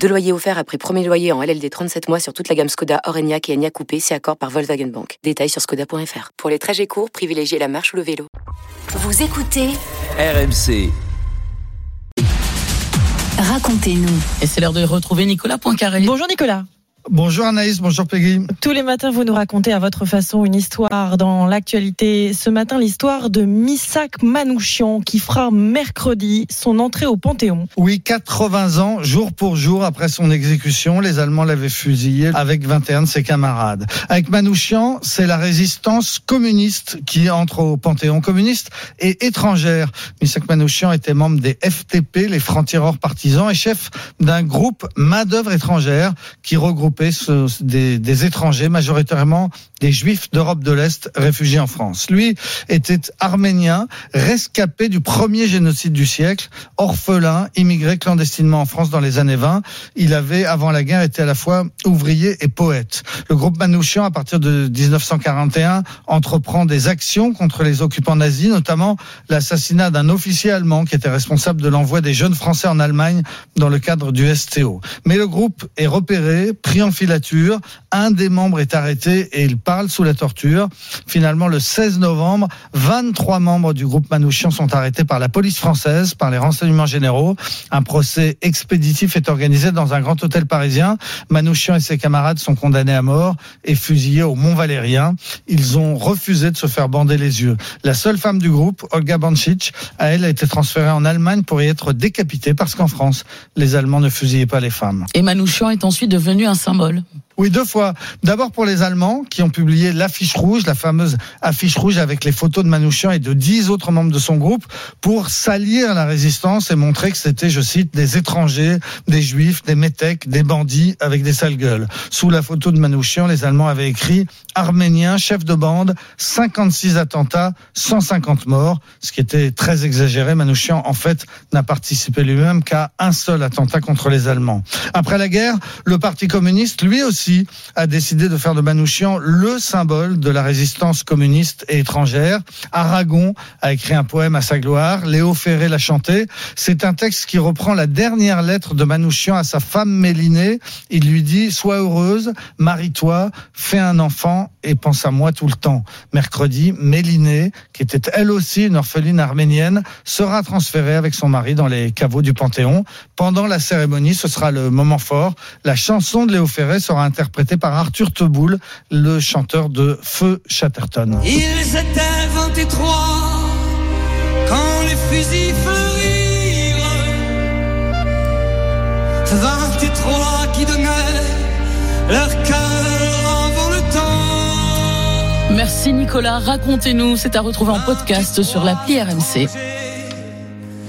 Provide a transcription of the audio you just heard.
Deux loyers offerts après premier loyer en LLD 37 mois sur toute la gamme Skoda, Orenia et Enya Coupé, c'est accord par Volkswagen Bank. Détails sur skoda.fr. Pour les trajets courts, privilégiez la marche ou le vélo. Vous écoutez RMC. Racontez-nous. Et c'est l'heure de retrouver Nicolas Poincaré. Bonjour Nicolas. Bonjour Anaïs, bonjour Peggy. Tous les matins, vous nous racontez à votre façon une histoire dans l'actualité. Ce matin, l'histoire de Missak Manouchian qui fera mercredi son entrée au Panthéon. Oui, 80 ans, jour pour jour après son exécution, les Allemands l'avaient fusillé avec 21 de ses camarades. Avec Manouchian, c'est la résistance communiste qui entre au Panthéon communiste et étrangère. Missak Manouchian était membre des FTP, les francs-tireurs partisans, et chef d'un groupe main-d'œuvre étrangère qui regroupe des, des, étrangers, majoritairement des juifs d'Europe de l'Est réfugiés en France. Lui était arménien, rescapé du premier génocide du siècle, orphelin, immigré clandestinement en France dans les années 20. Il avait, avant la guerre, été à la fois ouvrier et poète. Le groupe Manouchian, à partir de 1941, entreprend des actions contre les occupants nazis, notamment l'assassinat d'un officier allemand qui était responsable de l'envoi des jeunes Français en Allemagne dans le cadre du STO. Mais le groupe est repéré, pris en filature. Un des membres est arrêté et il parle sous la torture. Finalement, le 16 novembre, 23 membres du groupe Manouchian sont arrêtés par la police française, par les renseignements généraux. Un procès expéditif est organisé dans un grand hôtel parisien. Manouchian et ses camarades sont condamnés à mort et fusillés au Mont Valérien. Ils ont refusé de se faire bander les yeux. La seule femme du groupe, Olga Bancic, à elle a été transférée en Allemagne pour y être décapitée parce qu'en France, les Allemands ne fusillaient pas les femmes. Et Manouchian est ensuite devenu un symbole symbole. Oui, deux fois. D'abord pour les Allemands qui ont publié l'affiche rouge, la fameuse affiche rouge avec les photos de Manouchian et de dix autres membres de son groupe pour salir la résistance et montrer que c'était, je cite, des étrangers, des juifs, des métèques, des bandits avec des sales gueules. Sous la photo de Manouchian, les Allemands avaient écrit Arménien, chef de bande, 56 attentats, 150 morts, ce qui était très exagéré. Manouchian, en fait, n'a participé lui-même qu'à un seul attentat contre les Allemands. Après la guerre, le Parti communiste, lui aussi, a décidé de faire de Manouchian le symbole de la résistance communiste et étrangère. Aragon a écrit un poème à sa gloire, Léo Ferré l'a chanté. C'est un texte qui reprend la dernière lettre de Manouchian à sa femme Mélinée. Il lui dit Sois heureuse, marie-toi, fais un enfant et pense à moi tout le temps. Mercredi, Mélinée, qui était elle aussi une orpheline arménienne, sera transférée avec son mari dans les caveaux du Panthéon. Pendant la cérémonie, ce sera le moment fort. La chanson de Léo Ferré sera interprété par Arthur Teboul, le chanteur de Feu Chatterton. Ils étaient 23 quand les fusils fleurirent. 23 qui donnaient leur cœur avant le temps. Merci Nicolas, racontez-nous, c'est à retrouver en podcast sur l'appli RMC.